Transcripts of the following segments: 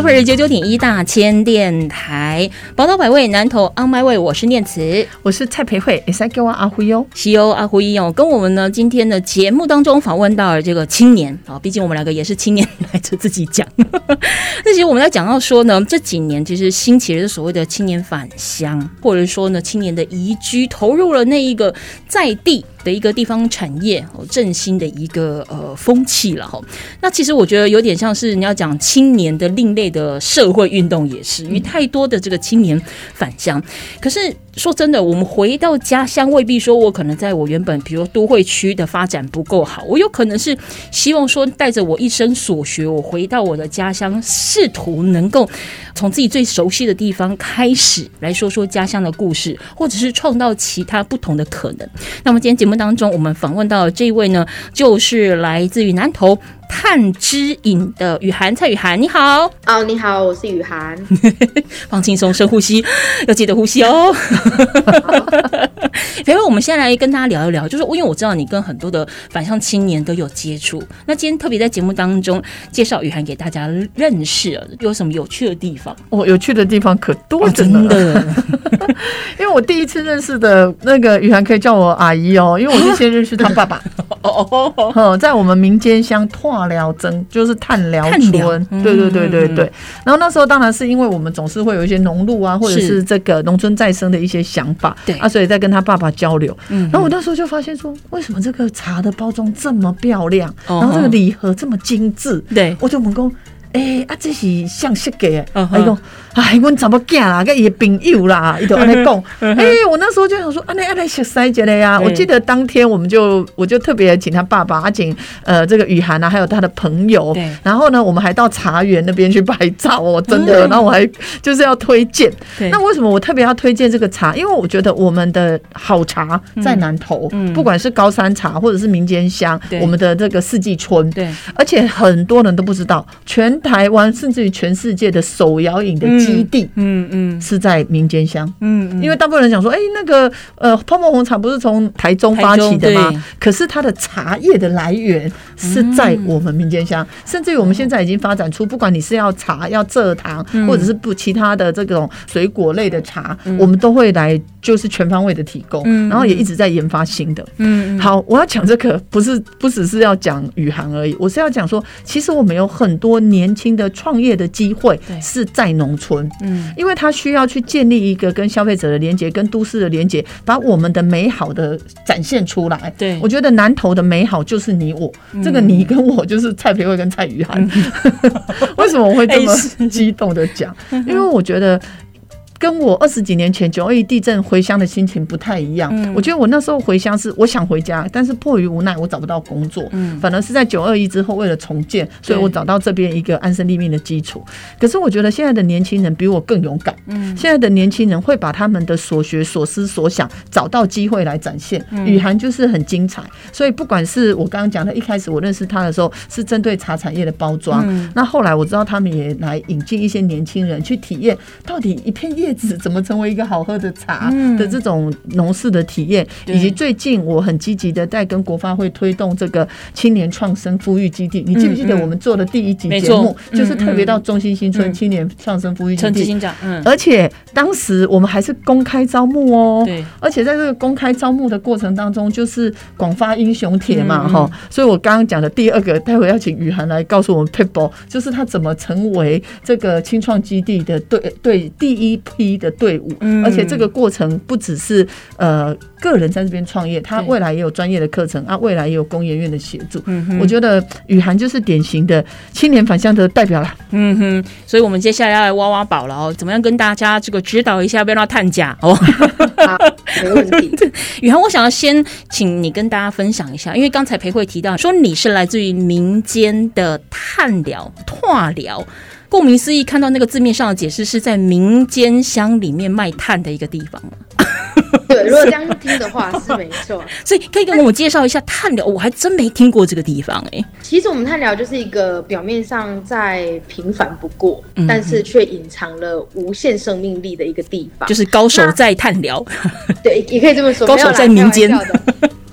Super 九九点一大千电台，宝岛百味，南投 On My Way，我是念慈。我是蔡培慧，也是给我阿辉哟。西欧阿胡一哦，跟我们呢今天的节目当中访问到了这个青年啊，毕竟我们两个也是青年，来着自己讲。那其实我们在讲到说呢，这几年其实兴起了所谓的青年返乡，或者说呢青年的移居，投入了那一个在地。的一个地方产业哦，振兴的一个呃风气了哈。那其实我觉得有点像是你要讲青年的另类的社会运动，也是因为太多的这个青年返乡。可是说真的，我们回到家乡，未必说我可能在我原本比如都会区的发展不够好，我有可能是希望说带着我一生所学，我回到我的家乡，试图能够从自己最熟悉的地方开始来说说家乡的故事，或者是创造其他不同的可能。那么今天节目当中，我们访问到的这一位呢，就是来自于南投探知影的雨涵蔡雨涵，你好，哦，你好，我是雨涵。放轻松，深呼吸，要记得呼吸哦。然后我们先来跟大家聊一聊，就是因为我知道你跟很多的返乡青年都有接触，那今天特别在节目当中介绍雨涵给大家认识，有什么有趣的地方？哦，有趣的地方可多着真呢。的，因为我第一次认识的那个雨涵可以叫我阿姨哦，因为我是先认识他爸爸。哦哦哦，哦，在我们民间乡拓寮镇，就是探寮探寮村，嗯对对对对对。然后那时候当然是因为我们总是会有一些农路啊，或者是是这个农村再生的一些想法，对啊，所以在跟他爸爸交流。嗯然后我那时候就发现说，为什么这个茶的包装这么漂亮，哦然后这个礼盒这么精致？对，我就问讲，诶、啊，这是向谁给的，嗯哼啊，伊讲，哎，阮查某囝啦，跟伊的朋友啦，伊就安尼讲，嗯诶、我那时候就想说，安尼安尼熟悉一下呀。我记得当天我们就，我就特别请他爸爸，啊，请呃这个雨涵啊，还有他的朋友。对，然后呢，我们还到茶园那边去拍照哦，真的，然后我还就是要推荐。那为什么我特别要推荐这个茶？因为我觉得我们的好茶在南投，嗯。不管是高山茶或者是民间香，我们的这个四季春，对，而且很多人都不知道，全台湾甚至于全世界的手摇饮的基地嗯嗯是在民间乡。嗯嗯，因为大部分人讲说，哎、那个呃，泡沫红茶不是从台中发起的吗？可是它的茶叶的来源是在我们民间乡，甚至于我们现在已经发展出，不管你是要茶、要蔗糖，或者是不其他的这种水果类的茶，我们都会来就是全方位的提供，然后也一直在研发新的。嗯嗯。好，我要讲这个不是不只是要讲宇航而已，我是要讲说，其实我们有很多年轻的创业的机会对。是在农村，嗯因为他需要去建立一个跟消费者的连接，跟都市的连接，把我们的美好的展现出来。对我觉得南投的美好就是你我，这个你跟我就是蔡培慧跟蔡宇涵。为什么我会这么激动的讲？因为我觉得。跟我二十几年前九二一地震回乡的心情不太一样。嗯我觉得我那时候回乡是我想回家，但是迫于无奈我找不到工作。嗯反而是在九二一之后，为了重建，所以我找到这边一个安身立命的基础。可是我觉得现在的年轻人比我更勇敢。嗯现在的年轻人会把他们的所学、所思、所想找到机会来展现。嗯雨涵就是很精彩，所以不管是我刚刚讲的，一开始我认识他的时候是针对茶产业的包装，嗯那后来我知道他们也来引进一些年轻人去体验，到底一片叶子怎么成为一个好喝的茶嗯。的这种农事的体验，对以及最近我很积极的在跟国发会推动这个青年创生富裕基地。你记不记得我们做的第一集节目，就是特别到中心新村嗯。青年创生富裕基地？陈嗯，而且当时我们还是公开招募哦，对，而且在这个公开招募的过程当中，就是广发英雄帖嘛，嗯哈、所以我刚刚讲的第二个，待会要请雨涵来告诉我们 people，就是他怎么成为这个青创基地的对对第一批的队伍，嗯而且这个过程不只是呃个人在这边创业，他未来也有专业的课程啊，未来也有工研院的协助。嗯哼我觉得雨涵就是典型的青年返乡的代表了。嗯哼，所以我们接下来要来挖挖宝了哦，怎么样跟大家这个指导一下，不要让他探假哦。好，没问题。雨涵，我想要先请你跟大家分享一下，因为刚才裴慧提到说你是来自于民间的探疗、化疗。顾名思义，看到那个字面上的解释是在民间乡里面卖炭的一个地方。对，如果这样听的话是没错。所以可以跟我介绍一下炭寮，我还真没听过这个地方哎、其实我们炭寮就是一个表面上再平凡不过，嗯但是却隐藏了无限生命力的一个地方。就是高手在炭寮，对，也可以这么说。高手在民间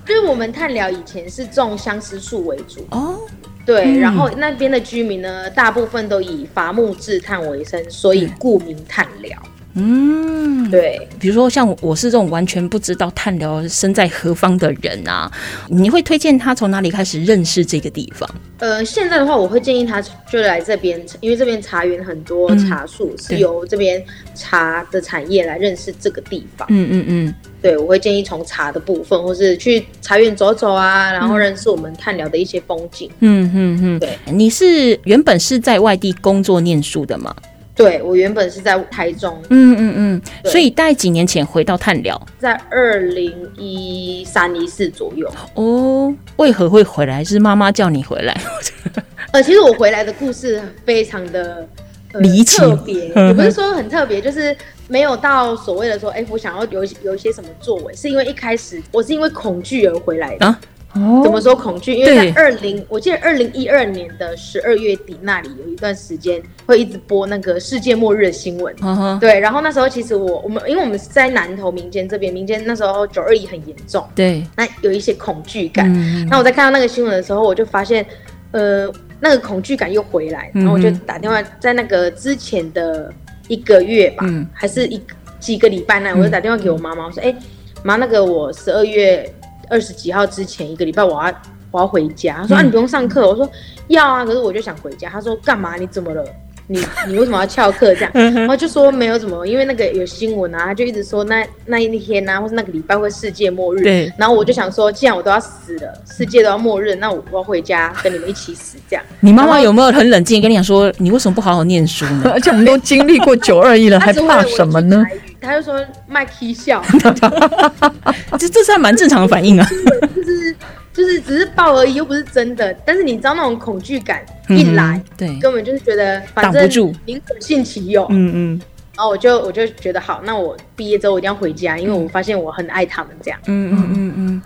就是我们探寮以前是种相思树为主，哦，对，嗯。然后那边的居民呢，大部分都以伐木制炭为生，所以故名炭寮。嗯，对，比如说像我是这种完全不知道炭寮身在何方的人啊，你会推荐他从哪里开始认识这个地方？呃，现在的话，我会建议他就来这边，因为这边茶园很多嗯茶树，对是由这边茶的产业来认识这个地方。嗯嗯嗯，对，我会建议从茶的部分，或是去茶园走走啊，然后认识我们探聊的一些风景。嗯嗯嗯，对，你是原本是在外地工作念书的吗？对我原本是在台中，嗯嗯嗯，所以大概几年前回到探寮在二零一三一四左右。哦，为何会回来？是妈妈叫你回来？呃，其实我回来的故事非常的、呃、离奇特别，也不是说很特别，就是没有到所谓的说，哎、我想要有有一些什么作为，是因为一开始我是因为恐惧而回来的。啊哦。怎么说恐惧？因为在二零，我记得二零一二年的十二月底那里有一段时间会一直播那个世界末日的新闻。对，然后那时候其实我我们因为我们是在南投民间这边，民间那时候九二一很严重，对，那有一些恐惧感。嗯。那我在看到那个新闻的时候，我就发现，呃，那个恐惧感又回来，然后我就打电话，在那个之前的一个月吧，嗯。还是一几个礼拜呢，我就打电话给我妈妈，我说，哎、妈，那个我十二月二十几号之前一个礼拜我要我要回家。他说、啊，你不用上课，我说要啊，可是我就想回家。他说干嘛？你怎么了？你 你为什么要翘课这样？然后就说没有怎么，因为那个有新闻啊，他就一直说那那一天啊，或是那个礼拜会世界末日。对然后我就想说，既然我都要死了，世界都要末日，那我我要回家跟你们一起死这样。你妈妈有没有很冷静跟你讲说，你为什么不好好念书呢？而且我们都经历过九二一了，还怕什么呢？他就说卖 K 笑，这这是还蛮正常的反应啊。就是就是只是抱而已，又不是真的。但是你知道那种恐惧感一来，嗯对，根本就是觉得反正挡不住宁可信其有。嗯嗯然后我就我就觉得好，那我毕业之后我一定要回家，因为我发现我很爱他们这样。嗯嗯嗯嗯。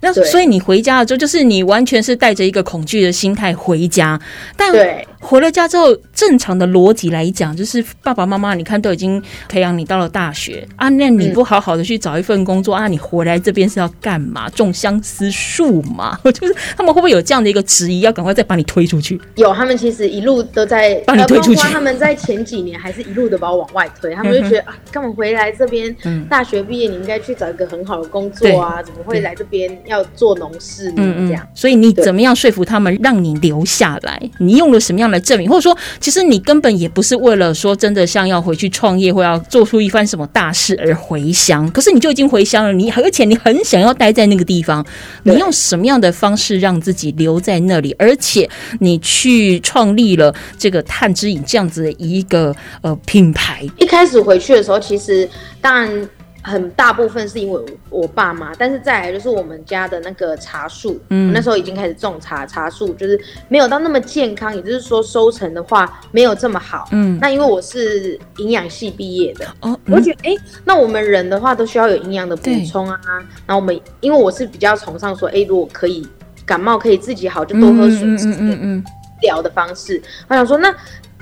那所以你回家了之后，就是你完全是带着一个恐惧的心态回家，但对回了家之后，正常的逻辑来讲，就是爸爸妈妈你看都已经培养你到了大学啊，那你不好好的去找一份工作、啊，你回来这边是要干嘛？种相思树嘛？就是他们会不会有这样的一个质疑，要赶快再把你推出去？有，他们其实一路都在把你推出去他们在前几年还是一路的把我往外推，他们就觉得啊，干嘛回来这边？嗯大学毕业你应该去找一个很好的工作啊，怎么会来这边要做农事呢？嗯这样。所以你怎么样说服他们让你留下来？你用了什么样的证明？或者说，其实你根本也不是为了说真的像要回去创业或要做出一番什么大事而回乡，可是你就已经回乡了，你而且你很想要待在那个地方，你用什么样的方式让自己留在那里？而且你去创立了这个碳之影这样子的一个呃品牌，一开始回去的时候，其实当然很大部分是因为我我爸妈，但是再来就是我们家的那个茶树，嗯，那时候已经开始种茶，茶树就是没有到那么健康，也就是说收成的话没有这么好，嗯，那因为我是营养系毕业的，哦，我觉得哎、诶那我们人的话都需要有营养的补充啊，然后我们因为我是比较崇尚说，哎、如果可以感冒可以自己好，就多喝水嗯嗯嗯疗的方式。我想说，那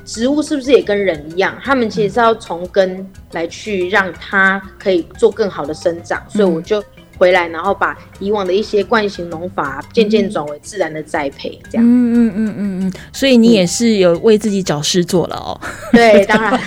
植物是不是也跟人一样？他们其实是要从根来去让它可以做更好的生长，所以我就回来，然后把以往的一些惯性农法渐渐转为自然的栽培，这样。嗯嗯嗯嗯嗯，所以你也是有为自己找事做了哦。对，当然，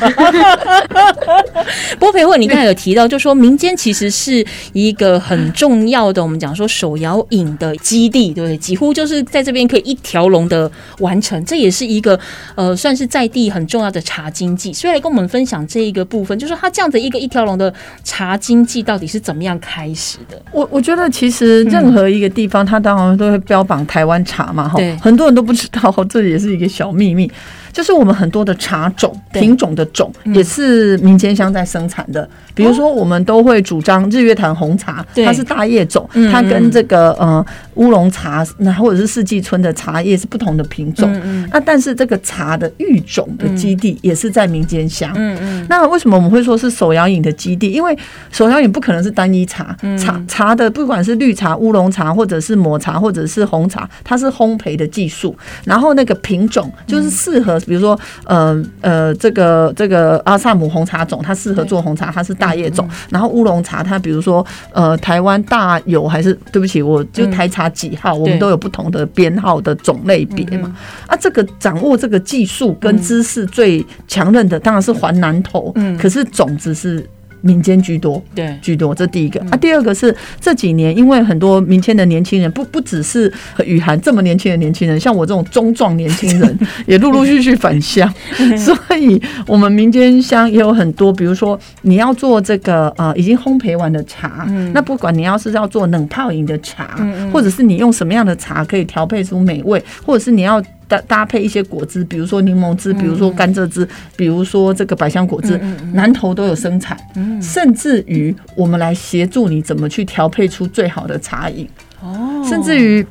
不过培慧，你刚才有提到，就说民间其实是一个很重要的，我们讲说手摇饮的基地，对不对？几乎就是在这边可以一条龙的完成，这也是一个呃，算是在地很重要的茶经济。所以来跟我们分享这一个部分，就是它这样的一个一条龙的茶经济到底是怎么样开始的？我我觉得其实任何一个地方，它当然都会标榜台湾茶嘛，哈对，很多人都不知道，这也是一个小秘密。就是我们很多的茶种品种的种也是民间乡在生产的。比如说，我们都会主张日月潭红茶，它是大叶种嗯，它跟这个呃乌龙茶那或者是四季春的茶叶是不同的品种。嗯那但是这个茶的育种的基地也是在民间乡。嗯嗯那为什么我们会说是手摇饮的基地？因为手摇饮不可能是单一茶，茶茶的不管是绿茶、乌龙茶，或者是抹茶，或者是红茶，它是烘焙的技术。然后那个品种就是适合，比如说呃呃这个这个阿萨姆红茶种，它适合做红茶，它是大叶种。然后乌龙茶，它比如说呃台湾大有还是对不起，我就台茶几号，我们都有不同的编号的种类别嘛。啊，这个掌握这个技术跟知识最强韧的当然是环南头，嗯。可是种子是民间居多。对，居多，这第一个啊。第二个是这几年，因为很多民间的年轻人，不不只是雨涵这么年轻的年轻人，像我这种中壮年轻人，也陆陆续续返乡，所以我们民间乡也有很多，比如说你要做这个呃已经烘焙完的茶，那不管你要是要做冷泡饮的茶，或者是你用什么样的茶可以调配出美味，或者是你要。搭搭配一些果汁，比如说柠檬汁，比如说甘蔗汁，比如说这个百香果汁，南投都有生产，甚至于我们来协助你怎么去调配出最好的茶饮，哦。甚至于。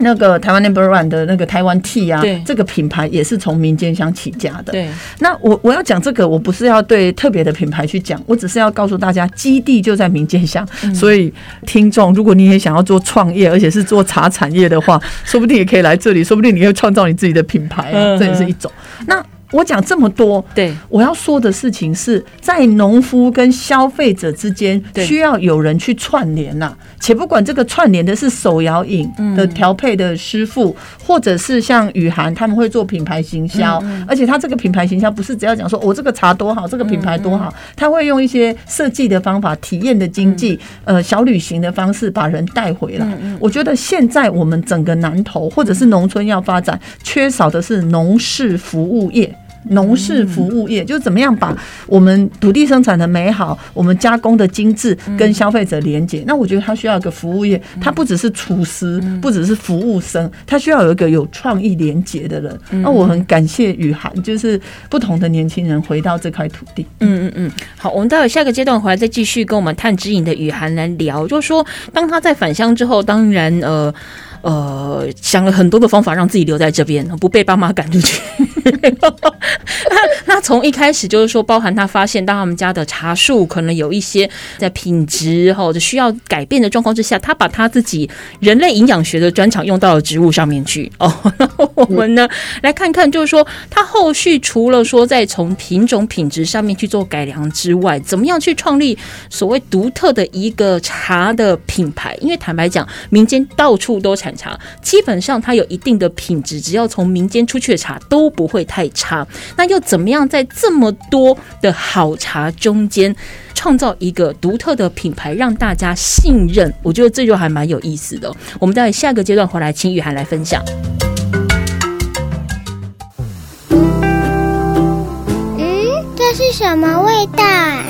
那个台湾 Number One 的那个台湾 T 啊，这个品牌也是从民间乡起家的。对，那我我要讲这个，我不是要对特别的品牌去讲，我只是要告诉大家，基地就在民间乡。所以听众，如果你也想要做创业，而且是做茶产业的话，说不定也可以来这里，说不定你可以创造你自己的品牌啊，嗯这也是一种。那我讲这么多，对，我要说的事情是在农夫跟消费者之间需要有人去串联呐、且不管这个串联的是手摇饮的调配的师傅，或者是像雨涵他们会做品牌行销，而且他这个品牌行销不是只要讲说我、这个茶多好，这个品牌多好，他会用一些设计的方法、体验的经济、呃小旅行的方式把人带回来。我觉得现在我们整个南投或者是农村要发展，缺少的是农事服务业。农事服务业就是怎么样把我们土地生产的美好，我们加工的精致跟消费者连接。那我觉得它需要一个服务业，它不只是厨师，不只是服务生，它需要有一个有创意连接的人。那我很感谢雨涵，就是不同的年轻人回到这块土地。嗯嗯嗯，好，我们待会下个阶段回来再继续跟我们探知影的雨涵来聊，就是说，当他在返乡之后，当然呃呃想了很多的方法让自己留在这边，不被爸妈赶出去。那从一开始就是说，包含他发现，当他们家的茶树可能有一些在品质或者需要改变的状况之下，他把他自己人类营养学的专长用到了植物上面去哦。我们呢来看看，就是说他后续除了说在从品种品质上面去做改良之外，怎么样去创立所谓独特的一个茶的品牌？因为坦白讲，民间到处都产茶，基本上它有一定的品质，只要从民间出去的茶都不会太差。那又怎么样在这么多的好茶中间创造一个独特的品牌，让大家信任？我觉得这就还蛮有意思的哦。我们在下个阶段回来，请雨涵来分享。嗯，这是什么味道啊？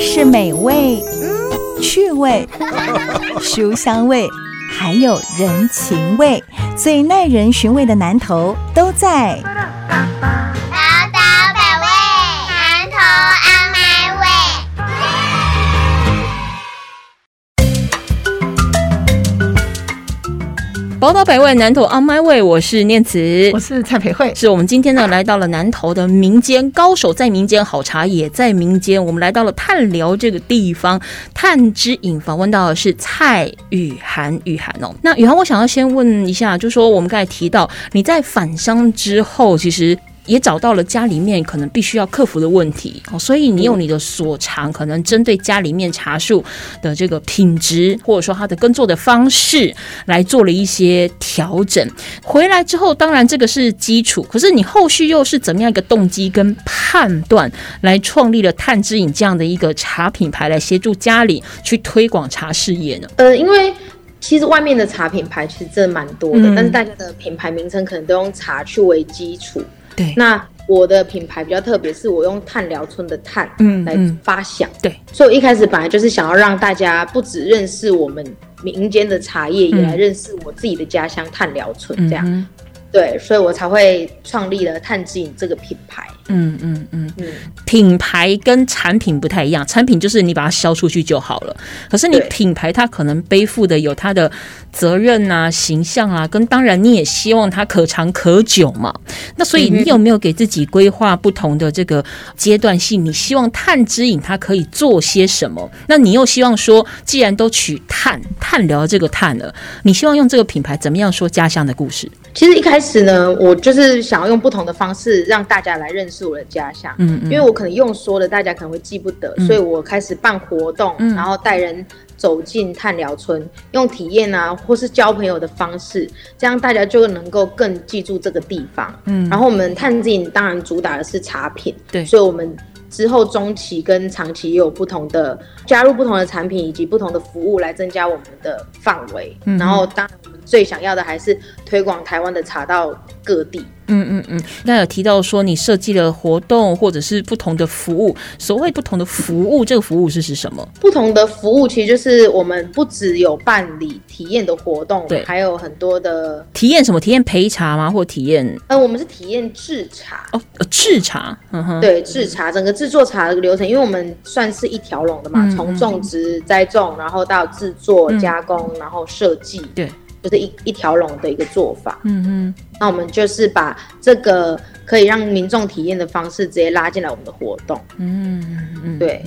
是美味，嗯，趣味，书香味，还有人情味，最耐人寻味的南头都在。宝岛百味，南投 On My Way，我是念慈我。是蔡培慧，是我们今天呢来到了南投的民间高手在民间，好茶也在民间。我们来到了探寮这个地方，探之引访问到的是蔡雨涵，雨涵哦。那雨涵，我想要先问一下，就说我们刚才提到你在返乡之后，其实。也找到了家里面可能必须要克服的问题哦，所以你用你的所长，可能针对家里面茶树的这个品质，或者说它的耕作的方式，来做了一些调整。回来之后，当然这个是基础，可是你后续又是怎么样一个动机跟判断，来创立了探知饮这样的一个茶品牌，来协助家里去推广茶事业呢？呃，因为其实外面的茶品牌其实真的蛮多的，嗯但是大家的品牌名称可能都用茶去为基础。对那我的品牌比较特别，是我用炭寮村的炭来嗯嗯发响。对，所以我一开始本来就是想要让大家不只认识我们民间的茶叶，也来认识我自己的家乡炭寮村这样。嗯对，所以我才会创立了碳之影这个品牌。嗯嗯嗯，嗯，品牌跟产品不太一样，产品就是你把它销出去就好了。可是你品牌，它可能背负的有它的责任啊、形象啊，跟当然你也希望它可长可久嘛。那所以你有没有给自己规划不同的这个阶段性？你希望探之影它可以做些什么？那你又希望说，既然都取碳碳聊这个碳了，你希望用这个品牌怎么样说家乡的故事？其实一开始呢，我就是想要用不同的方式让大家来认识我的家乡。嗯因为我可能用说的，大家可能会记不得，所以我开始办活动，嗯然后带人走进探寮村，用体验啊，或是交朋友的方式，这样大家就能够更记住这个地方。嗯然后我们探景当然主打的是茶品，对所以我们之后中期跟长期也有不同的加入不同的产品以及不同的服务来增加我们的范围。嗯然后当然我们最想要的还是推广台湾的茶到各地。嗯嗯嗯，那有提到说你设计了活动或者是不同的服务，所谓不同的服务，这个服务是是什么？不同的服务其实就是我们不只有办理体验的活动对，还有很多的，体验什么？体验陪茶吗？或体验呃，我们是体验制茶。哦呃制茶？嗯哼，对制茶，整个制作茶的流程，因为我们算是一条龙的嘛，嗯从种植、栽种，然后到制作、嗯加工，然后设计，对，就是一一条龙的一个做法。嗯嗯，那我们就是把这个可以让民众体验的方式直接拉进来我们的活动。嗯嗯，对，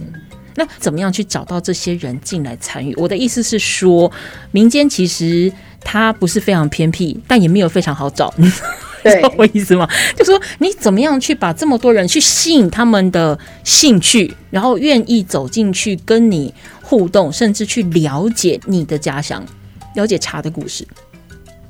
那怎么样去找到这些人进来参与？我的意思是说，民间其实它不是非常偏僻，但也没有非常好找。对道我意思吗？就说你怎么样去把这么多人去吸引他们的兴趣，然后愿意走进去跟你互动，甚至去了解你的家乡，了解茶的故事。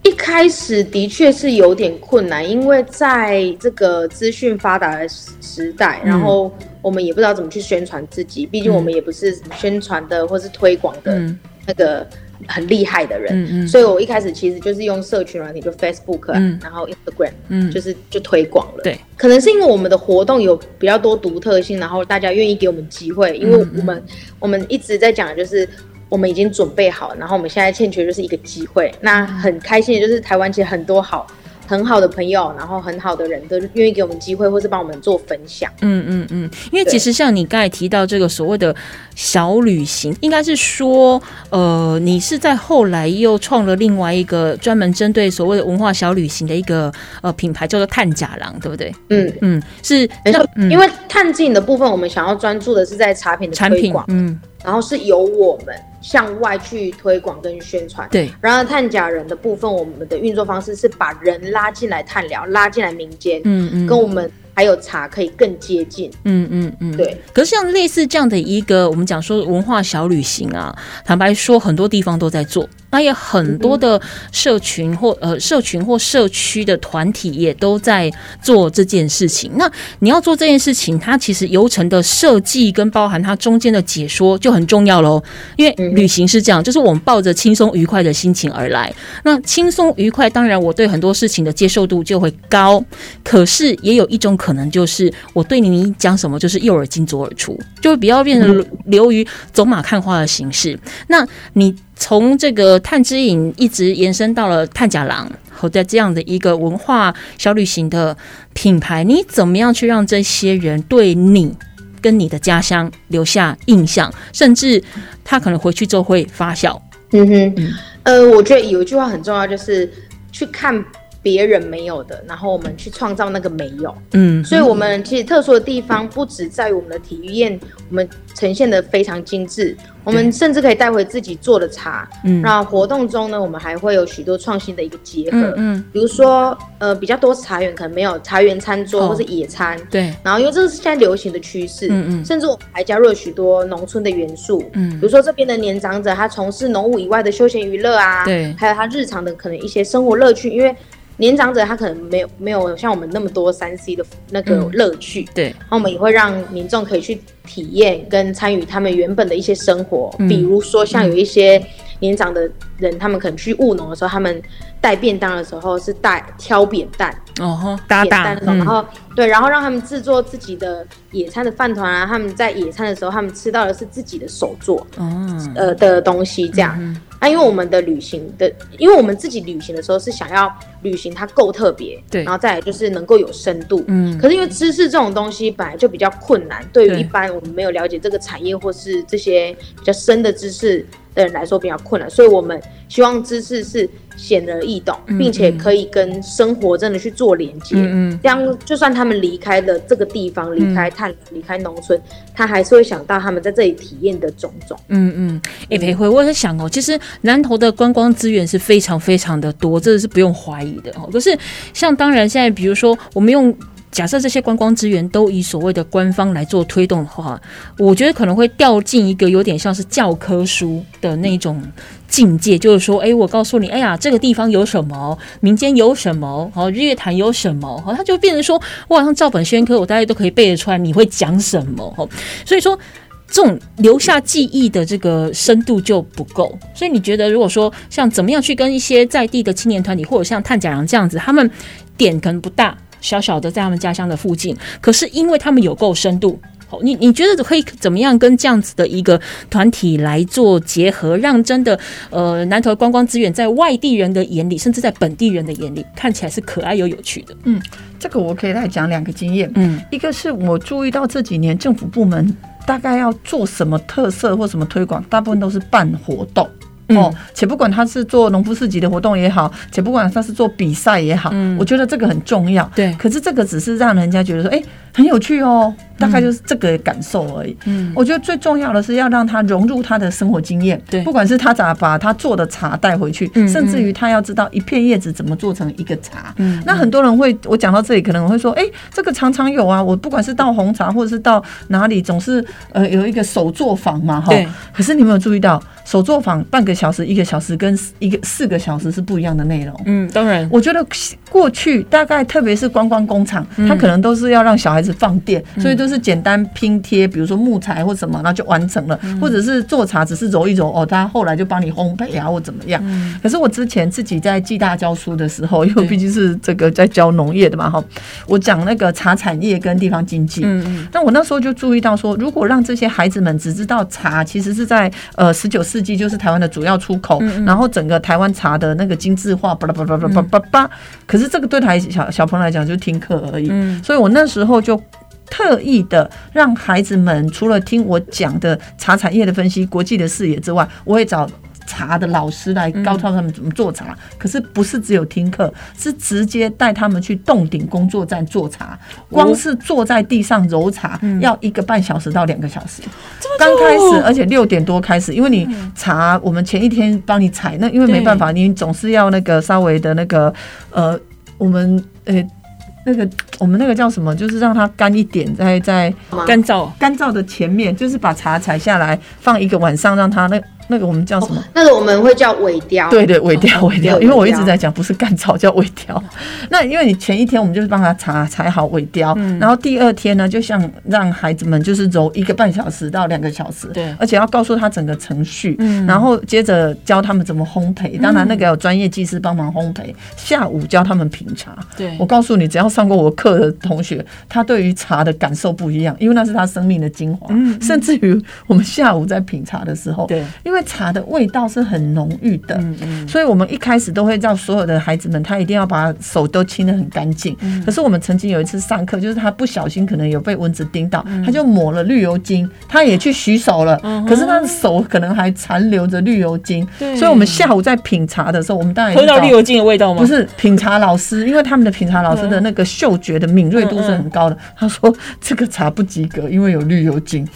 一开始的确是有点困难，因为在这个资讯发达的时时代，嗯。然后我们也不知道怎么去宣传自己，毕竟我们也不是宣传的或是推广的嗯。那个很厉害的人，所以我一开始其实就是用社群软体，就 Facebook，、啊嗯。然后 Instagram，嗯，就是就推广了。对，可能是因为我们的活动有比较多独特性，然后大家愿意给我们机会，因为嗯。我们、我们一直在讲的就是。我们已经准备好，然后我们现在欠缺就是一个机会。那很开心的就是台湾其实很多好很好的朋友，然后很好的人都愿意给我们机会，或是帮我们做分享。嗯嗯嗯，因为其实像你刚才提到这个所谓的小旅行，应该是说，呃，你是在后来又创了另外一个专门针对所谓的文化小旅行的一个呃品牌，叫做探甲郎，对不对？嗯，嗯，是没错，嗯。因为探景的部分，我们想要专注的是在茶品的产品推广，，嗯，然后是由我们向外去推广跟宣传。对，然而探假人的部分，我们的运作方式是把人拉进来探聊，拉进来民间，嗯嗯，跟我们还有茶可以更接近。嗯嗯嗯，对。可是像类似这样的一个我们讲说文化小旅行啊，坦白说，很多地方都在做，那也很多的社群或呃社群或社区的团体也都在做这件事情。那你要做这件事情，它其实流程的设计跟包含它中间的解说就很重要喽。因为旅行是这样，就是我们抱着轻松愉快的心情而来。那轻松愉快，当然我对很多事情的接受度就会高。可是也有一种可能，就是我对你讲什么，就是右耳进左耳出，就会比较变成流于走马看花的形式。那你从这个碳之影一直延伸到了碳甲郎，和在这样的一个文化小旅行的品牌，你怎么样去让这些人对你？跟你的家乡留下印象，甚至他可能回去之后会发笑。嗯哼，呃，我觉得有一句话很重要，就是去看别人没有的，然后我们去创造那个没有。嗯，所以，我们其实特殊的地方不止在于我们的体育宴，我们呈现的非常精致，我们甚至可以带回自己做的茶。嗯。那活动中呢，我们还会有许多创新的一个结合，嗯嗯，比如说，呃，比较多茶园可能没有茶园餐桌哦。或是野餐，对，然后因为这是现在流行的趋势，嗯嗯。甚至我们还加入了许多农村的元素，嗯。比如说这边的年长者他从事农务以外的休闲娱乐啊，对。还有他日常的可能一些生活乐趣，因为年长者他可能没有没有像我们那么多三 C 的那个嗯。乐趣，对，那我们也会让民众可以去体验跟参与他们原本的一些生活，嗯。比如说像有一些年长的人，他们可能去务农的时候，他们带便当的时候是带挑扁担，哦吼，搭档扁担，那种，然后对，然后让他们制作自己的野餐的饭团啊，他们在野餐的时候，他们吃到的是自己的手做，哦，呃的东西，这样。啊，因为我们的旅行的，因为我们自己旅行的时候是想要旅行它够特别，对。然后再来就是能够有深度，嗯。可是因为知识这种东西本来就比较困难，对于一般我们没有了解这个产业或是这些比较深的知识的人来说比较困难，所以我们希望知识是显而易懂，并且可以跟生活真的去做连接。嗯嗯这样就算他们离开了这个地方，离开探，离开农村，他还是会想到他们在这里体验的种种。嗯嗯，哎、裴辉，我在想哦，其实南投的观光资源是非常非常的多，这是不用怀疑的哦。可是像当然现在，比如说我们用。假设这些观光资源都以所谓的官方来做推动的话，我觉得可能会掉进一个有点像是教科书的那种境界，就是说，哎，我告诉你，哎呀，这个地方有什么，民间有什么，好，日月潭有什么，好，它就变成说，我好像照本宣科，我大家都可以背得出来，你会讲什么，好，所以说。这种留下记忆的这个深度就不够，所以你觉得，如果说像怎么样去跟一些在地的青年团体，或者像探甲郎这样子，他们点可能不大，小小的在他们家乡的附近，可是因为他们有够深度。好，你你觉得可以怎么样跟这样子的一个团体来做结合，让真的呃南投观光资源在外地人的眼里，甚至在本地人的眼里，看起来是可爱又有趣的。嗯这个我可以来讲两个经验，嗯一个是我注意到这几年政府部门大概要做什么特色或什么推广，大部分都是办活动。嗯。哦，且不管他是做农夫市集的活动也好，且不管他是做比赛也好，嗯。我觉得这个很重要。对。可是这个只是让人家觉得说，哎、很有趣哦，大概就是这个感受而已。嗯我觉得最重要的是要让他融入他的生活经验，对不管是他咋把他做的茶带回去，嗯甚至于他要知道一片叶子怎么做成一个茶。嗯那很多人会，我讲到这里可能会说，哎、这个常常有啊，我不管是到红茶或者是到哪里，总是呃有一个手作坊嘛，哈对。可是你有没有注意到，手作坊半个小时、一个小时跟一个四个小时是不一样的内容？嗯，当然，我觉得过去大概特别是观光工厂，它可能都是要让小孩子放电，所以都是简单拼贴，比如说木材或什么，然后就完成了，或者是做茶只是揉一揉哦，他后来就帮你烘焙啊或怎么样。可是我之前自己在暨大教书的时候，因为毕竟是这个在教农业的嘛哈，我讲那个茶产业跟地方经济，嗯嗯。那我那时候就注意到说，如果让这些孩子们只知道茶其实是在呃十九世纪就是台湾的主要出口，嗯然后整个台湾茶的那个精致化，巴拉巴拉巴拉巴拉巴拉，可是这个对台小小朋友来讲就是听课而已，嗯。所以我那时候就。特意的让孩子们除了听我讲的茶产业的分析、国际的视野之外，我会找茶的老师来告诉他们怎么做茶。可是不是只有听课，是直接带他们去洞顶工作站做茶。光是坐在地上揉茶，要一个半小时到两个小时。刚开始，而且六点多开始，因为你茶我们前一天帮你采，那因为没办法，你总是要那个稍微的那个呃，我们呃。那个我们那个叫什么？就是让它干一点，在在干燥，干燥的前面，就是把茶采下来放一个晚上，让它那那个我们叫什么？那个我们会叫尾雕，对对，尾雕尾雕，因为我一直在讲不是干草，叫尾雕。那因为你前一天我们就是帮他查采好尾雕，然后第二天呢，就像让孩子们就是揉一个半小时到两个小时，对而且要告诉他整个程序，嗯然后接着教他们怎么烘焙。当然那个有专业技师帮忙烘焙，下午教他们品茶。对我告诉你，只要上过我课的同学，他对于茶的感受不一样，因为那是他生命的精华。嗯甚至于我们下午在品茶的时候，对，因为茶的味道是很浓郁的，嗯嗯所以我们一开始都会叫所有的孩子们，他一定要把手都清得很干净。嗯可是我们曾经有一次上课，就是他不小心可能有被蚊子叮到，嗯他就抹了绿油精，他也去洗手了，可是他的手可能还残留着绿油精。对所以我们下午在品茶的时候，我们当然也喝到绿油精的味道吗？不，是品茶老师，因为他们的品茶老师的那个嗅觉的敏锐度是很高的。他说这个茶不及格，因为有绿油精。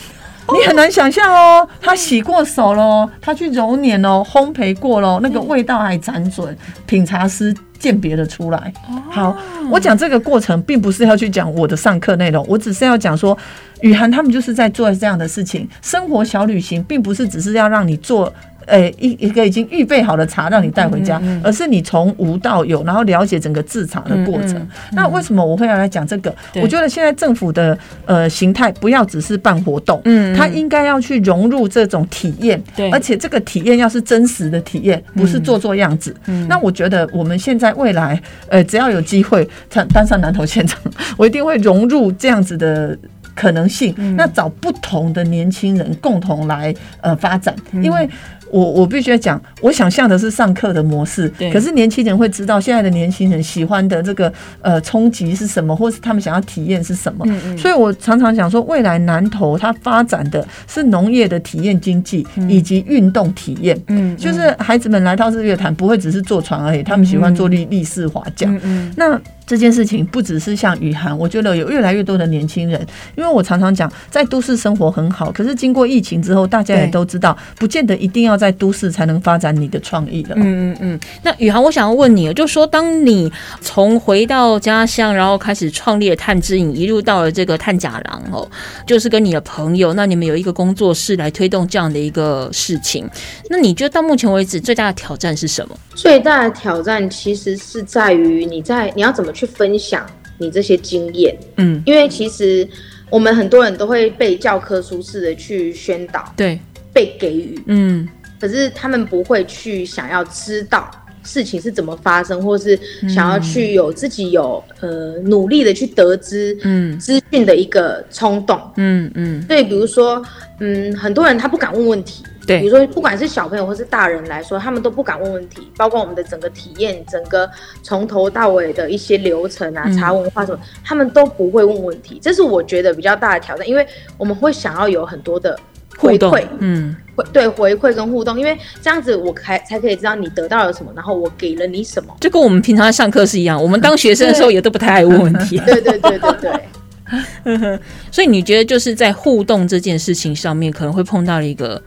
你很难想象哦，他洗过手喽，他去揉捻哦，烘焙过喽，那个味道还辗准，品茶师鉴别的出来。好，我讲这个过程，并不是要去讲我的上课内容，我只是要讲说，雨涵他们就是在做这样的事情。生活小旅行，并不是只是要让你做呃一一个已经预备好的茶让你带回家，而是你从无到有，然后了解整个制茶的过程。那为什么我会要来讲这个？我觉得现在政府的呃形态不要只是办活动，嗯，它应该要去融入这种体验，对，而且这个体验要是真实的体验，不是做做样子。那我觉得我们现在未来，呃，只要有机会担担上南投县长，我一定会融入这样子的。可能性，那找不同的年轻人共同来呃发展，因为我我必须要讲，我想象的是上课的模式，可是年轻人会知道现在的年轻人喜欢的这个呃冲击是什么，或是他们想要体验是什么，所以我常常讲说，未来南投它发展的是农业的体验经济以及运动体验，嗯，就是孩子们来到日月潭不会只是坐船而已，他们喜欢坐立立式滑桨，嗯，那。这件事情不只是像雨涵，我觉得有越来越多的年轻人，因为我常常讲，在都市生活很好，可是经过疫情之后，大家也都知道，不见得一定要在都市才能发展你的创意了。嗯嗯嗯。那雨涵，我想要问你，就说当你从回到家乡，然后开始创立探之影，一路到了这个探甲郎哦，就是跟你的朋友，那你们有一个工作室来推动这样的一个事情。那你觉得到目前为止最大的挑战是什么？最大的挑战其实是在于你在你要怎么。去分享你这些经验，嗯，因为其实我们很多人都会被教科书式的去宣导，对，被给予，嗯，可是他们不会去想要知道事情是怎么发生，或是想要去有自己有呃努力的去得知，嗯，资讯的一个冲动，嗯嗯，所以比如说，嗯，很多人他不敢问问题。对，比如说，不管是小朋友或是大人来说，他们都不敢问问题，包括我们的整个体验，整个从头到尾的一些流程啊，茶文化什么，他们都不会问问题。这是我觉得比较大的挑战，因为我们会想要有很多的回馈，嗯，回对回馈跟互动，因为这样子我才才可以知道你得到了什么，然后我给了你什么。就跟我们平常在上课是一样，我们当学生的时候也都不太爱问问题。对对对对对。所以你觉得就是在互动这件事情上面，可能会碰到了一个。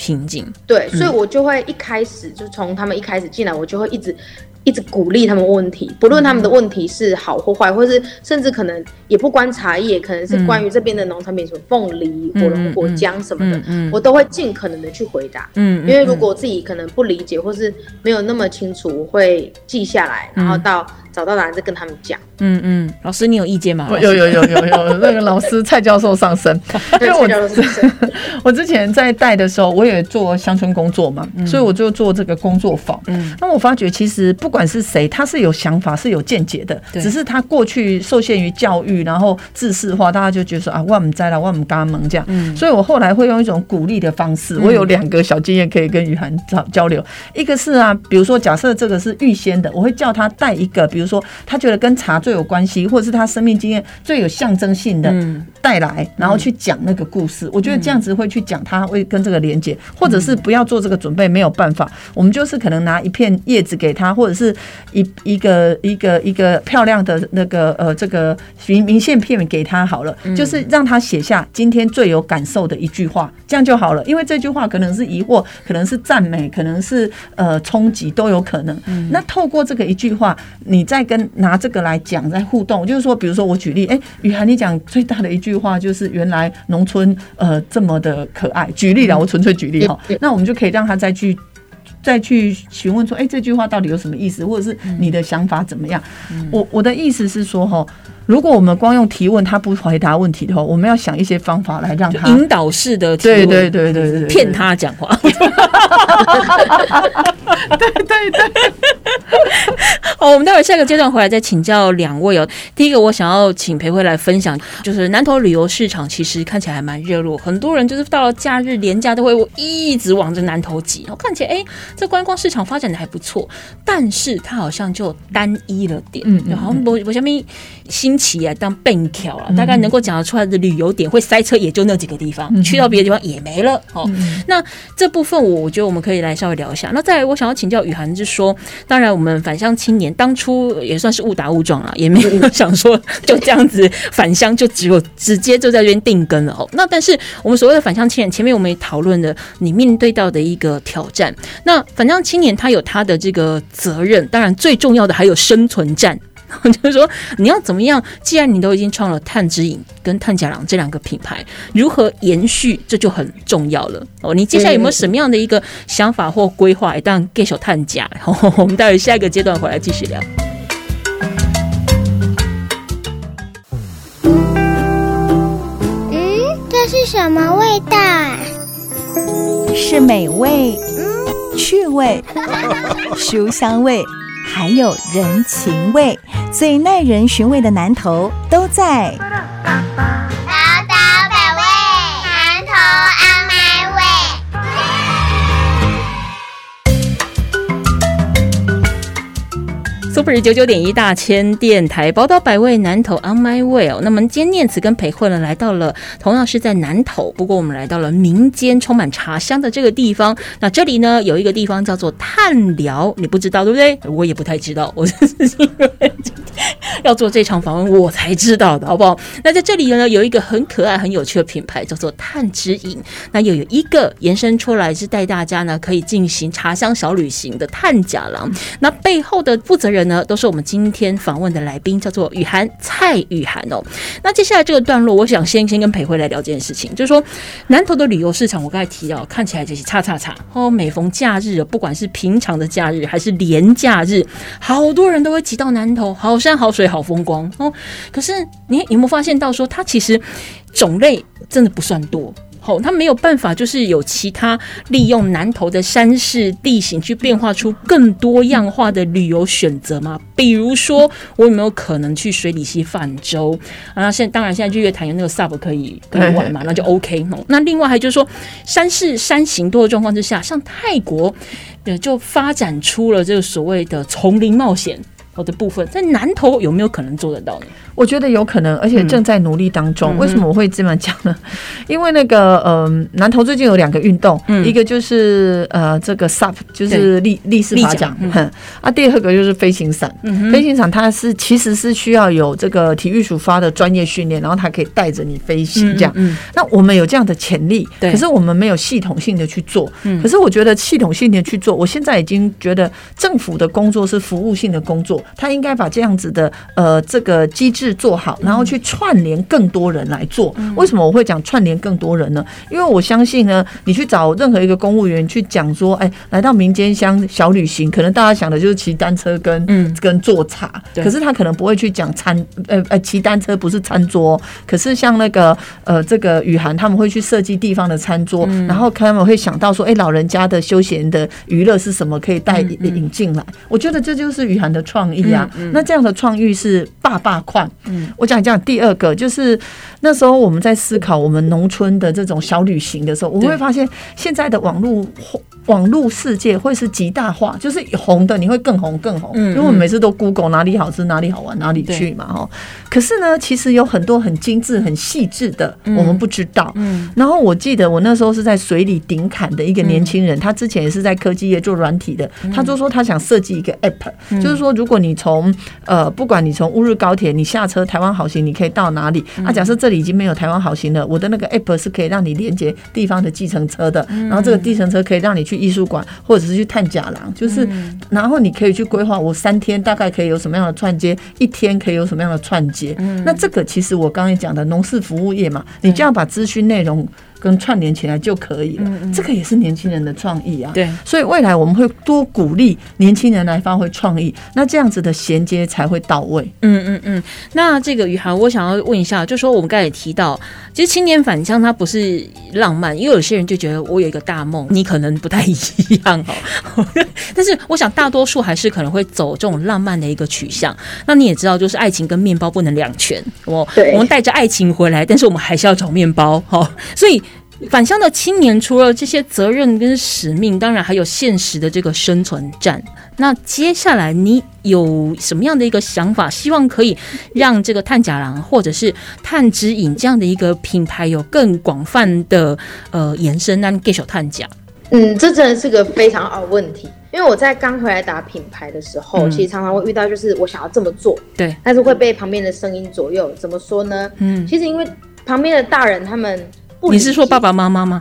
瓶颈对，所以我就会一开始就从他们一开始进来，我就会一直一直鼓励他们问题，不论他们的问题是好或坏，或是甚至可能也不关茶叶，可能是关于这边的农产品，什么凤梨、火龙果浆什么的，我都会尽可能的去回答。嗯，因为如果自己可能不理解或是没有那么清楚，我会记下来，然后到。找到答案再跟他们讲。嗯嗯，老师你有意见吗？有有有有有，那个老师蔡教授上身。因为我 我之前在带的时候，我也做乡村工作嘛，所以我就做这个工作坊。嗯，那我发觉其实不管是谁，他是有想法、是有见解的，只是他过去受限于教育，然后自视化，大家就觉得说啊，万们栽了，万们嘎门这样。嗯，所以我后来会用一种鼓励的方式。我有两个小经验可以跟雨涵交交流。一个是啊，比如说假设这个是预先的，我会叫他带一个，比如。说他觉得跟茶最有关系，或者是他生命经验最有象征性的带来，然后去讲那个故事。我觉得这样子会去讲，他会跟这个连接，或者是不要做这个准备，没有办法。我们就是可能拿一片叶子给他，或者是一一个一个一个漂亮的那个呃这个明明信片给他好了，就是让他写下今天最有感受的一句话，这样就好了。因为这句话可能是疑惑，可能是赞美，可能是呃冲击，都有可能。那透过这个一句话，你在。在跟拿这个来讲，在互动，就是说，比如说我举例，哎，雨涵，你讲最大的一句话就是原来农村呃这么的可爱。举例了，我纯粹举例哈，那我们就可以让他再去再去询问说，哎，这句话到底有什么意思，或者是你的想法怎么样？我我的意思是说哈。如果我们光用提问，他不回答问题的话，我们要想一些方法来让他引导式的对对对对对骗他讲话。对 对对。好，我们待会下一个阶段回来再请教两位哦。第一个，我想要请裴辉来分享，就是南投旅游市场其实看起来还蛮热络，很多人就是到了假日连假都会一直往着南投挤。我看起来，哎，这观光市场发展的还不错，但是它好像就单一了点，嗯，然后我我下面新。起来当笨桥了，大概能够讲得出来的旅游点会塞车，也就那几个地方，去到别的地方也没了。哦，那这部分我我觉得我们可以来稍微聊一下。那再来，我想要请教雨涵，就是说，当然我们返乡青年当初也算是误打误撞啊，也没有 想说就这样子返乡就只有直接就在这边定根了。哦，那但是我们所谓的返乡青年，前面我们也讨论了你面对到的一个挑战。那返乡青年他有他的这个责任，当然最重要的还有生存战。就是说你要怎么样？既然你都已经创了碳之影跟碳甲郎这两个品牌，如何延续这就很重要了哦。你接下来有没有什么样的一个想法或规划？一旦 get 手碳甲，我们待会下一个阶段回来继续聊。嗯，这是什么味道啊？是美味，嗯，趣味，书香味，还有人情味，最耐人寻味的南头都在。Super 九九点一大千电台宝岛百味南投 On My Way 哦，那么今天念慈跟裴慧呢来到了同样是在南投，不过我们来到了民间充满茶香的这个地方。那这里呢有一个地方叫做炭寮，你不知道对不对？我也不太知道，我就是因为要做这场访问我才知道的，好不好？那在这里呢有一个很可爱很有趣的品牌叫做炭之影，那又有一个延伸出来是带大家呢可以进行茶香小旅行的炭甲郎，那背后的负责人人呢，都是我们今天访问的来宾，叫做雨涵蔡雨涵哦。那接下来这个段落，我想先先跟裴慧来聊这件事情，就是说南投的旅游市场，我刚才提到，看起来就是叉叉叉哦，每逢假日，不管是平常的假日还是连假日，好多人都会挤到南投，好山好水好风光哦。可是你有没有发现到说，它其实种类真的不算多。哦，它没有办法，就是有其他利用南投的山势地形去变化出更多样化的旅游选择吗？比如说，我有没有可能去水里溪泛舟？啊，那现在当然现在日月潭有那个 SUP 可以可以玩嘛，那就 OK 哦。那另外还就是说，山势山形多的状况之下，像泰国，呃，就发展出了这个所谓的丛林冒险。的部分在南投有没有可能做得到呢？我觉得有可能，而且正在努力当中。嗯为什么我会这么讲呢？因为那个呃，南投最近有两个运动，嗯一个就是呃这个 SUP，就是立立式法桨，嗯哼啊，第二个就是飞行伞。飞行伞它是其实是需要有这个体育署发的专业训练，然后它可以带着你飞行这样。嗯那我们有这样的潜力，可是我们没有系统性的去做。嗯可是我觉得系统性的去做，我现在已经觉得政府的工作是服务性的工作，他应该把这样子的呃这个机制做好，然后去串联更多人来做。为什么我会讲串联更多人呢？因为我相信呢，你去找任何一个公务员去讲说，哎，来到民间乡小旅行，可能大家想的就是骑单车跟嗯。跟做茶，可是他可能不会去讲餐呃呃骑单车不是餐桌，可是像那个呃这个雨涵他们会去设计地方的餐桌，嗯。然后他们会想到说，哎，老人家的休闲的娱乐是什么可以带嗯。引进来？我觉得这就是雨涵的创意啊。那这样的创意是爸爸快。嗯我讲讲第二个，就是那时候我们在思考我们农村的这种小旅行的时候，我们会发现现在的网络网络世界会是极大化，就是红的你会更红更红，嗯因为我们每次都 Google 哪里好吃哪里好玩哪里去嘛哈。可是呢，其实有很多很精致很细致的，我们不知道。嗯。然后我记得我那时候是在水里顶坎的一个年轻人，他之前也是在科技业做软体的，他就说他想设计一个 app，、就是说如果你从呃不管你从乌日高铁你下车台湾好行，你可以到哪里？啊，假设这里已经没有台湾好行了，我的那个 app 是可以让你连接地方的计程车的，然后这个计程车可以让你去艺术馆或者是去探假廊，就是然后你可以去规划我三天大概可以有什么样的串接，一天可以有什么样的串接。那这个其实我刚才讲的农事服务业嘛，你就要把资讯内容跟串联起来就可以了。这个也是年轻人的创意啊。对，所以未来我们会多鼓励年轻人来发挥创意，那这样子的衔接才会到位。嗯嗯嗯，那这个雨涵，我想要问一下，就说我们刚才也提到，其实青年返乡它不是浪漫，因为有些人就觉得我有一个大梦，你可能不太一样哦。但是我想大多数还是可能会走这种浪漫的一个取向。那你也知道，就是爱情跟面包不能两全，我我们带着爱情回来，但是我们还是要找面包，哦、所以。返乡的青年除了这些责任跟使命，当然还有现实的这个生存战。那接下来你有什么样的一个想法？希望可以让这个探甲郎或者是碳之影这样的一个品牌有更广泛的呃延伸，让 get 手碳甲。嗯，这真的是个非常好的问题。因为我在刚回来打品牌的时候，嗯其实常常会遇到，就是我想要这么做，对，但是会被旁边的声音左右。怎么说呢？嗯，其实因为旁边的大人他们不你是说爸爸妈妈吗？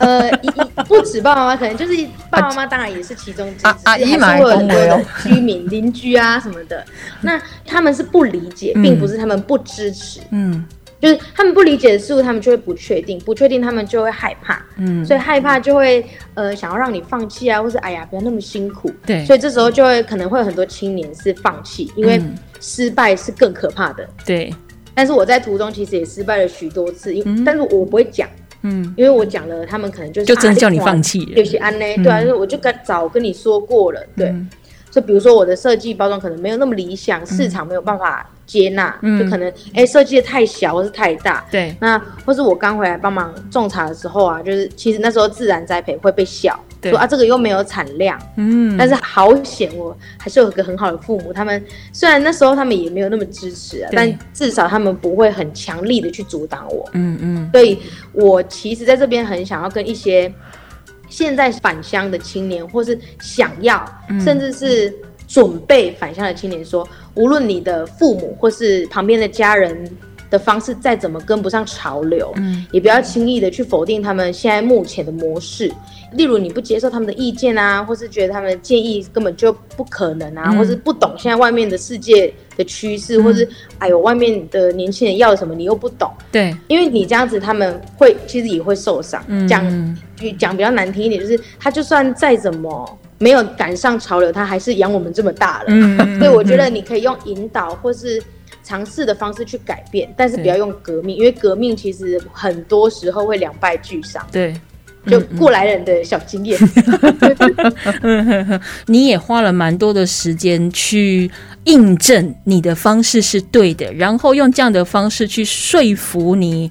呃，一一不止爸爸妈妈，可能就是爸爸妈妈，当然也是其中之一，还嘛是会有居民、邻居啊什么的。那他们是不理解，并不是他们不支持，嗯。就是他们不理解的事物，他们就会不确定，不确定他们就会害怕，嗯，所以害怕就会呃想要让你放弃啊，或是哎呀不要那么辛苦。对。所以这时候就会可能会有很多青年是放弃，因为嗯。失败是更可怕的。对，但是我在途中其实也失败了许多次，因、嗯。但是我不会讲，嗯。因为我讲了，他们可能就是就真的叫你啊放弃了。有些安呢，对啊，就是我就跟早跟你说过了，对。嗯就比如说我的设计包装可能没有那么理想，市场没有办法接纳，嗯。就可能哎设计的太小或是太大。对，那或是我刚回来帮忙种茶的时候啊，就是其实那时候自然栽培会被笑，对说啊这个又没有产量，嗯，但是好险我还是有个很好的父母，他们虽然那时候他们也没有那么支持啊，但至少他们不会很强力的去阻挡我。嗯嗯。所以我其实在这边很想要跟一些现在返乡的青年，或是想要，嗯。甚至是准备返乡的青年说，无论你的父母或是旁边的家人的方式再怎么跟不上潮流，嗯。也不要轻易的去否定他们现在目前的模式。例如，你不接受他们的意见啊，或是觉得他们的建议根本就不可能啊，嗯或是不懂现在外面的世界的趋势，或是哎呦外面的年轻人要什么你又不懂。对，因为你这样子，他们会其实也会受伤。嗯讲就讲比较难听一点，就是他就算再怎么没有赶上潮流，他还是养我们这么大了。嗯嗯 所以我觉得你可以用引导或是尝试的方式去改变，但是不要用革命，因为革命其实很多时候会两败俱伤。对。就过来人的小经验，你也花了蛮多的时间去印证你的方式是对的，然后用这样的方式去说服你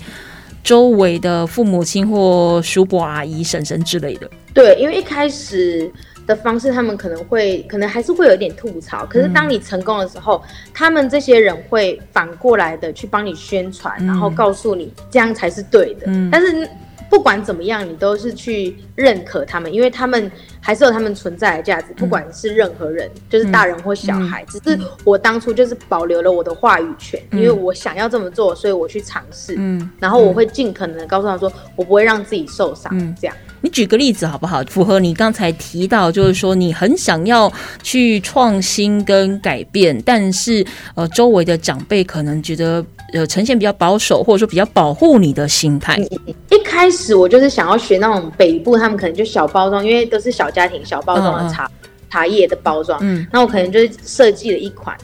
周围的父母亲或叔伯阿姨、婶婶之类的。对，因为一开始的方式，他们可能会，可能还是会有一点吐槽。可是当你成功的时候，他们这些人会反过来的去帮你宣传，然后告诉你这样才是对的。嗯但是不管怎么样，你都是去认可他们，因为他们还是有他们存在的价值，不管是任何人，就是大人或小孩。只是我当初就是保留了我的话语权，因为我想要这么做，所以我去尝试。嗯，然后我会尽可能的告诉他说，我不会让自己受伤。嗯这样。你举个例子好不好？符合你刚才提到，就是说你很想要去创新跟改变，但是呃，周围的长辈可能觉得呃呈现比较保守，或者说比较保护你的心态。一开始我就是想要学那种北部，他们可能就小包装，因为都是小家庭小包装的茶、茶叶的包装。嗯那我可能就是设计了一款，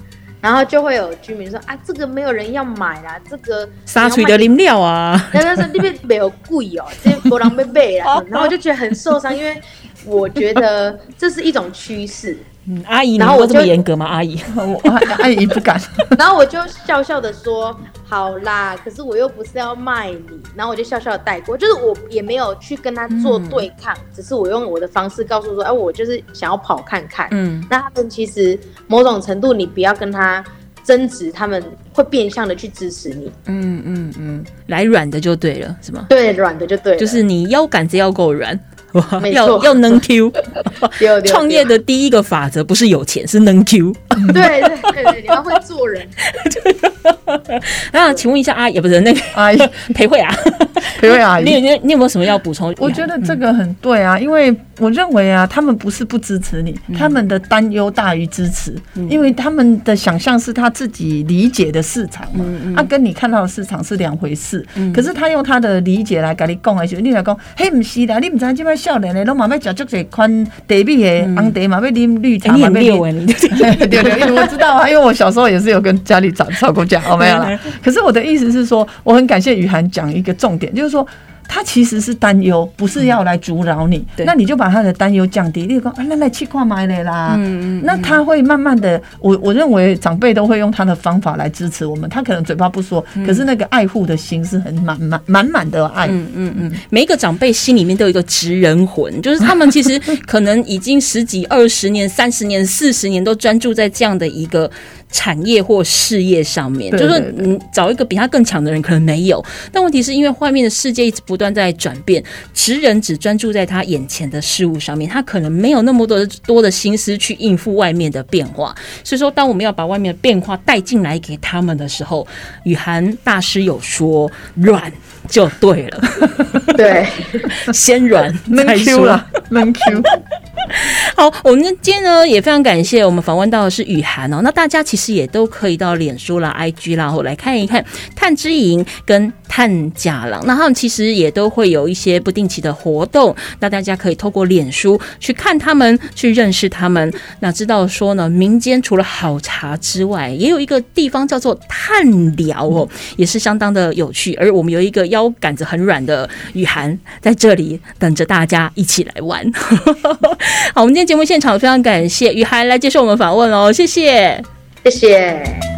然后就会有居民说啊，这个没有人要买啦，这个沙锤的饮料啊，然后他说那边没有贵 哦，这波浪被背啦，然后我就觉得很受伤，因为我觉得这是一种趋势，嗯，阿姨，然后我会这么严格吗？阿姨，我阿阿姨不敢。然后我就笑笑的说：“好啦，可是我又不是要卖你。”然后我就笑笑带过，就是我也没有去跟他做对抗，只是我用我的方式告诉说：“哎，我就是想要跑看看。嗯那他们其实某种程度，你不要跟他争执，他们会变相的去支持你。嗯嗯嗯，来软的就对了，是吗？对，软的就对了，就是你腰杆子要够软，要错要能 Q。丢丢创业的第一个法则不是有钱，是能 Q。对对对对，你要会做人。那请问一下阿姨，不是那个阿姨，裴慧啊，裴慧阿姨你有你你有没有什么要补充？我觉得这个很对啊，因为我认为啊，他们不是不支持你，他们的担忧大于支持，因为他们的想象是他自己理解的市场嘛，啊，跟你看到的市场是两回事。可是他用他的理解来跟你讲而且，你来讲，嘿，不是的，你不知即摆少年的拢嘛要食足侪款茶米的红茶嘛，要啉绿哎茶嘛，要啉。你对 对，我知道啊，因为我小时候也是有跟家里吵吵过架，哦，没有啦。可是我的意思是说，我很感谢雨涵讲一个重点，就是说。他其实是担忧，不是要来阻扰你。对那你就把他的担忧降低。例如说，啊，那来去看买的啦。嗯嗯那他会慢慢的，我我认为长辈都会用他的方法来支持我们。他可能嘴巴不说，可是那个爱护的心是很满满满满的爱。嗯嗯嗯，每一个长辈心里面都有一个职人魂，就是他们其实可能已经十几、二十年、三十年、四十年都专注在这样的一个产业或事业上面。就是你找一个比他更强的人可能没有，但问题是因为外面的世界一直不不断在转变，职人只专注在他眼前的事物上面，他可能没有那么多的多的心思去应付外面的变化。所以说，当我们要把外面的变化带进来给他们的时候，雨涵大师有说软就对了，对，先软闷再 Q 说。了，闷 Q。好，我们今天呢也非常感谢我们访问到的是雨涵哦。那大家其实也都可以到脸书啦、IG 啦，后来看一看探之营跟探假郎。那他们其实也都会有一些不定期的活动，那大家可以透过脸书去看他们，去认识他们。那知道说呢，民间除了好茶之外，也有一个地方叫做探聊哦，也是相当的有趣。而我们有一个腰杆子很软的雨涵在这里等着大家一起来玩。好，我们今天节目现场非常感谢雨涵来接受我们访问哦，谢谢。谢谢。